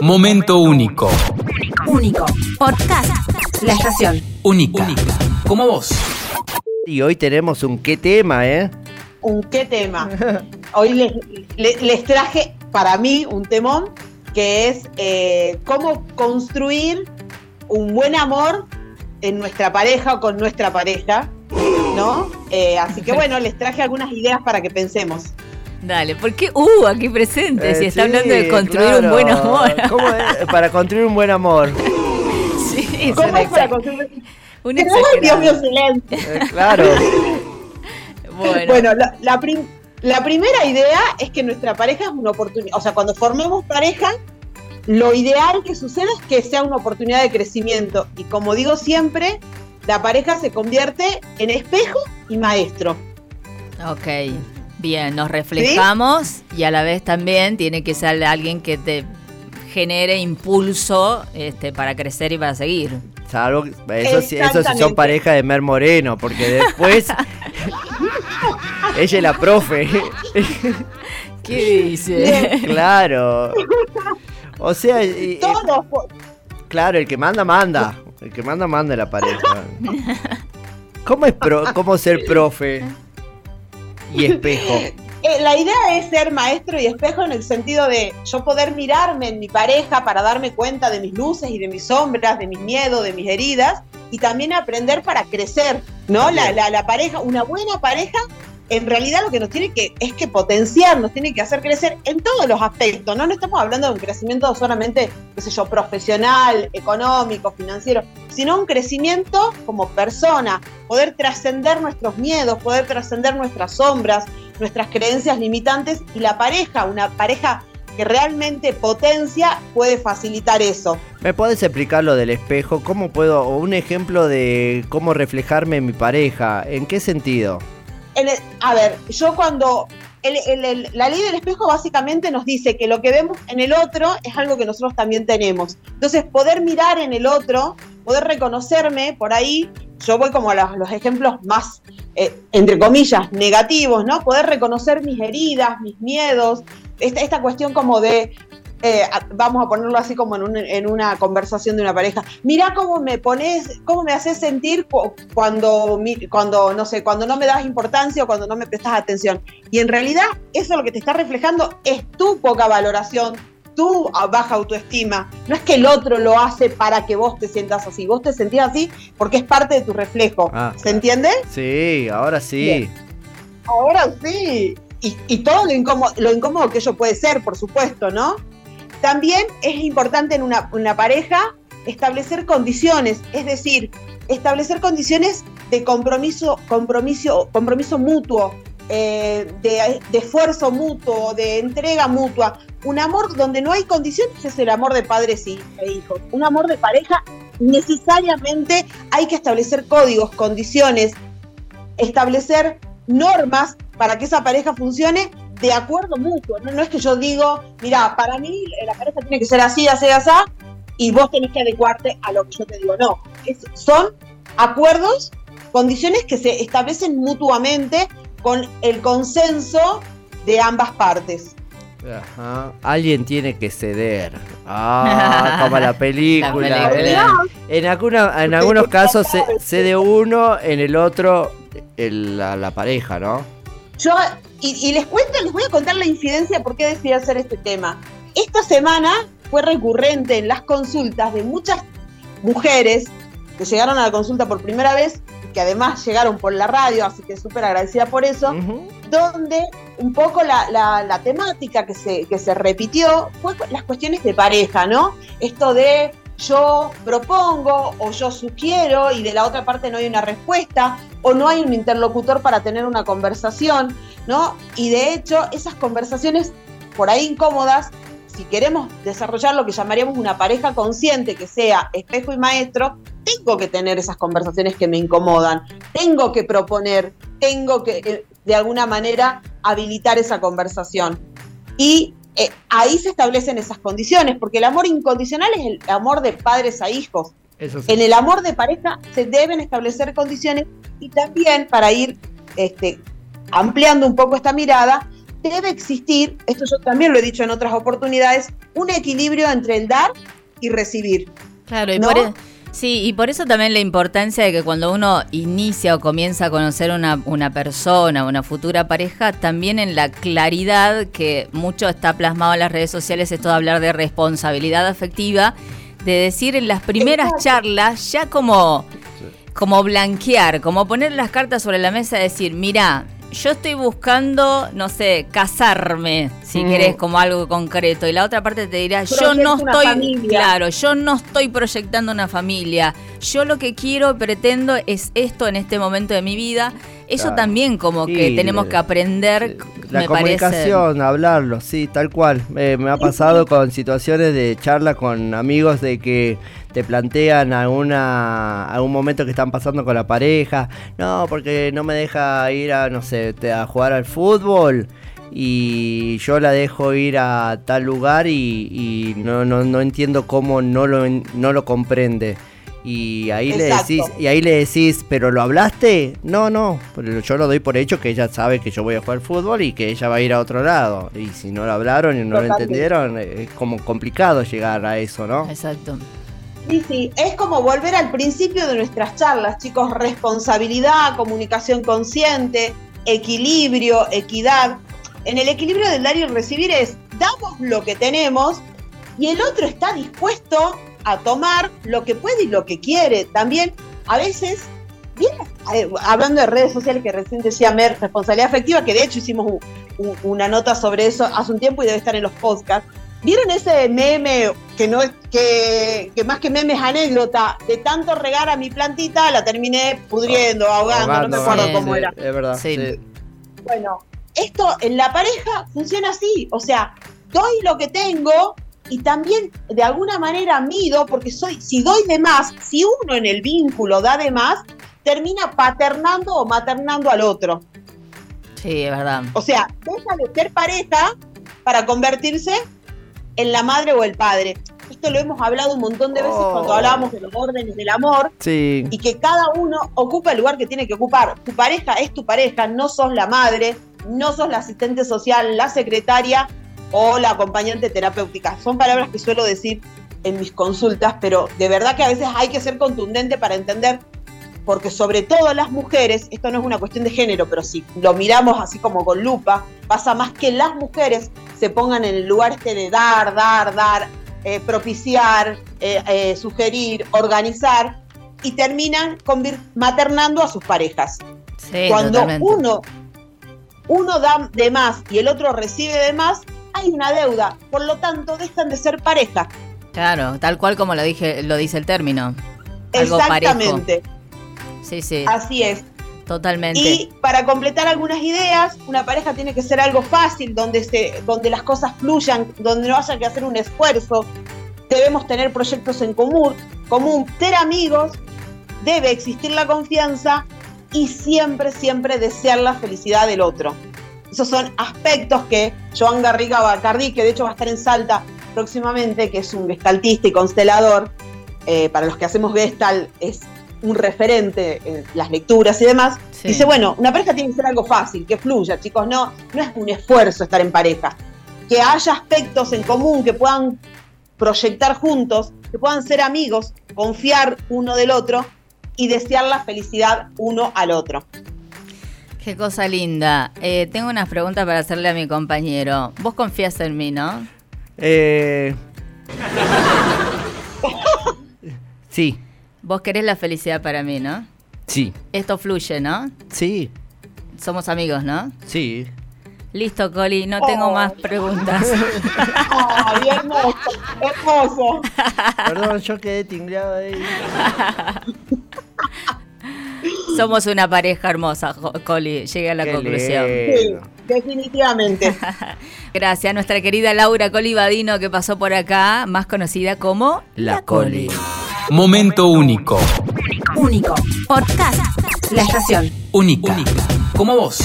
Momento único. Único. Podcast. La estación. Única. Como vos. Y hoy tenemos un qué tema, ¿eh? un qué tema. Hoy les, les- les traje para mí un temón que es eh, cómo construir un buen amor en nuestra pareja o con nuestra pareja, ¿no? Eh, así que bueno, les traje algunas ideas para que pensemos. Dale, ¿por qué? Uh, aquí presente, si Eh, está sí, hablando de construir claro. un buen amor. ¿Cómo es? Para construir un buen amor. sí, es ¿Cómo es para construir? un ¡Ay, Dios mío, silencio! Eh, claro. Bueno, Bueno, la, la prim- la primera idea es que nuestra pareja es una oportunidad. O sea, cuando formemos pareja, lo ideal que suceda es que sea una oportunidad de crecimiento. Y como digo siempre, la pareja se convierte en espejo y maestro. ok. Bien, nos reflejamos y a la vez también tiene que ser alguien que te genere impulso este, para crecer y para seguir. Salvo, que- eso, sí- eso sí son parejas de Mer Moreno, porque después. ella es la profe. ¿Qué dice? claro. O sea, y- y- Todos, claro, el que manda, manda. El que manda, manda en la pareja. ¿Cómo, es pro- cómo ser profe y espejo? eh, la idea es ser maestro y espejo en el sentido de yo poder mirarme en mi pareja para darme cuenta de mis luces y de mis sombras, de mis miedos, de mis heridas y también aprender para crecer, ¿no? La, la- la pareja, una buena pareja, en realidad lo que nos tiene que es que potenciar, nos tiene que hacer crecer en todos los aspectos, ¿no? No estamos hablando de un crecimiento solamente, qué sé yo, profesional, económico, financiero, sino un crecimiento como persona, poder trascender nuestros miedos, poder trascender nuestras sombras, nuestras creencias limitantes y la pareja, una pareja que realmente potencia, puede facilitar eso. ¿Me puedes explicar lo del espejo? ¿Cómo puedo, o un ejemplo de cómo reflejarme en mi pareja? ¿En qué sentido? A ver, yo cuando... la ley del espejo básicamente nos dice que lo que vemos en el otro es algo que nosotros también tenemos. Entonces, poder mirar en el otro, poder reconocerme por ahí, yo voy como a los, los ejemplos más, eh, entre comillas, negativos, ¿no? Poder reconocer mis heridas, mis miedos, esta cuestión como de, eh, vamos a ponerlo así como en, un- en una conversación de una pareja, mira cómo me pones, cómo me haces sentir cu- cuando, cuando, no sé, cuando no me das importancia o cuando no me prestas atención. Y en realidad eso lo que te está reflejando es tu poca valoración, tu baja autoestima. No es que el otro lo hace para que vos te sientas así, vos te sentís así porque es parte de tu reflejo. Ah. ¿Se entiende? Sí, ahora sí. Bien. Ahora sí. Y, y todo lo incómodo, lo incómodo que ello puede ser, por supuesto, ¿no? También es importante en una, pareja establecer condiciones, es decir, establecer condiciones de compromiso, compromiso, compromiso mutuo, eh, de, de esfuerzo mutuo, de entrega mutua. Un amor donde no hay condiciones es el amor de padres y- e hijos. Un amor de pareja necesariamente hay que establecer códigos, condiciones, establecer normas para que esa pareja funcione de acuerdo mutuo. No, no es que yo digo, mira, para mí la pareja tiene que ser así, así, así, y vos tenés que adecuarte a lo que yo te digo. No, Es- son acuerdos, condiciones que se establecen mutuamente con el consenso de ambas partes. Ajá. Alguien tiene que ceder. Ah, como la película. La película. En, alguna- en algunos casos ce- cede uno, en el otro el- la, la pareja, ¿no? Yo, y, y les cuento, les voy a contar la incidencia por qué decidí hacer este tema. Esta semana fue recurrente en las consultas de muchas mujeres que llegaron a la consulta por primera vez y que además llegaron por la radio, así que súper agradecida por eso, donde un poco la, la- la temática que se, que se repitió fue las cuestiones de pareja, ¿no? Esto de yo propongo o yo sugiero y de la otra parte no hay una respuesta o no hay un interlocutor para tener una conversación, ¿no? Y de hecho esas conversaciones por ahí incómodas, si queremos desarrollar lo que llamaríamos una pareja consciente que sea espejo y maestro, tengo que tener esas conversaciones que me incomodan, tengo que proponer, tengo que eh, de alguna manera habilitar esa conversación. Y eh, ahí se establecen esas condiciones, porque el amor incondicional es el amor de padres a hijos. Eso sí. En el amor de pareja se deben establecer condiciones y también para ir este, ampliando un poco esta mirada, debe existir, esto yo también lo he dicho en otras oportunidades, un equilibrio entre el dar y recibir. Claro, y ¿No? por, e- sí, y por eso también la importancia de que cuando uno inicia o comienza a conocer una, una persona, una futura pareja, también en la claridad que mucho está plasmado en las redes sociales, esto de hablar de responsabilidad afectiva, de decir en las primeras Exacto. charlas, ya como, como blanquear, como poner las cartas sobre la mesa y decir, mira, yo estoy buscando, no sé, casarme, si Mm. querés, como algo concreto. Y la otra parte te dirá, yo no estoy, familia. claro, yo no estoy proyectando una familia. Yo lo que quiero, pretendo es esto en este momento de mi vida. Eso Claro. también como que tenemos le- que aprender, La me parece. comunicación, hablarlo, sí, tal cual. Eh, me ha pasado con situaciones de charla con amigos de que te plantean alguna, algún momento que están pasando con la pareja. No, porque no me deja ir a, no sé, te- a jugar al fútbol. Y yo la dejo ir a tal lugar y, y no, no, no entiendo cómo no lo, no lo comprende. Y ahí le decís, y ahí le decís, ¿pero lo hablaste? No, no, pero yo lo doy por hecho que ella sabe que yo voy a jugar fútbol y que ella va a ir a otro lado. Y si no lo hablaron y no lo entendieron, eh, es como complicado llegar a eso, ¿no? Exacto. Sí, sí, es como volver al principio de nuestras charlas, chicos, responsabilidad, comunicación consciente, equilibrio, equidad. En el equilibrio del dar y recibir es, damos lo que tenemos y el otro está dispuesto a tomar lo que puede y lo que quiere. También, a veces, bien, eh, hablando de redes sociales que recién decía Mer, responsabilidad afectiva, que de hecho hicimos un- un- una nota sobre eso hace un tiempo y debe estar en los podcasts. ¿Vieron ese meme que no es que, que más que meme es anécdota? De tanto regar a mi plantita la terminé pudriendo, ahogando, no me acuerdo sí, cómo sí, era. Es verdad. Sí. sí. Bueno, esto en la pareja funciona así, o sea, doy lo que tengo y también de alguna manera mido, porque soy, si doy de más, si uno en el vínculo da de más, termina paternando o maternando al otro. Sí, es verdad. O sea, deja de ser pareja para convertirse en la madre o el padre. Esto lo hemos hablado un montón de veces Oh. cuando hablábamos de los órdenes del amor Sí. y que cada uno ocupa el lugar que tiene que ocupar. Tu pareja es tu pareja, no sos la madre, no sos la asistente social, la secretaria o la acompañante terapéutica. Son palabras que suelo decir en mis consultas, pero de verdad que a veces hay que ser contundente para entender, porque sobre todo las mujeres, esto no es una cuestión de género, pero si lo miramos así como con lupa, pasa más que las mujeres se pongan en el lugar este de dar, dar, dar, eh, propiciar, eh, eh, sugerir, organizar, y terminan maternando a sus parejas. Sí, Cuando totalmente. uno, uno da de más y el otro recibe de más, hay una deuda. Por lo tanto, dejan de ser pareja. Claro, tal cual como lo dije, lo dice el término. Algo Exactamente. parejo. Sí, sí, Así es. totalmente. Y para completar algunas ideas, una pareja tiene que ser algo fácil, donde, se, donde las cosas fluyan, donde no haya que hacer un esfuerzo. Debemos tener proyectos en común, común, ser amigos, debe existir la confianza y siempre, siempre desear la felicidad del otro. Esos son aspectos que Joan Garriga Bacardi, que de hecho va a estar en Salta próximamente, que es un gestaltista y constelador, eh, para los que hacemos gestal es un referente en las lecturas y demás, Sí. dice, bueno, una pareja tiene que ser algo fácil, que fluya, chicos, no, no es un esfuerzo estar en pareja, que haya aspectos en común que puedan proyectar juntos, que puedan ser amigos, confiar uno del otro y desear la felicidad uno al otro. Qué cosa linda. Eh, tengo unas preguntas para hacerle a mi compañero. Vos confías en mí, ¿no? Eh... sí, Vos querés la felicidad para mí, ¿no? sí, Esto fluye, ¿no? sí, Somos amigos, ¿no? sí. Listo, Coli, no tengo Oh. más preguntas. ¡Ay, hermoso! ¡Hermoso! Perdón, yo quedé tingleado ahí. Somos una pareja hermosa, Coli. Llegué a la Qué conclusión. Sí, definitivamente. Gracias a nuestra querida Laura Coli Badino que pasó por acá, más conocida como La Coli. Momento único. Único. Podcast. La estación. Única. Como vos.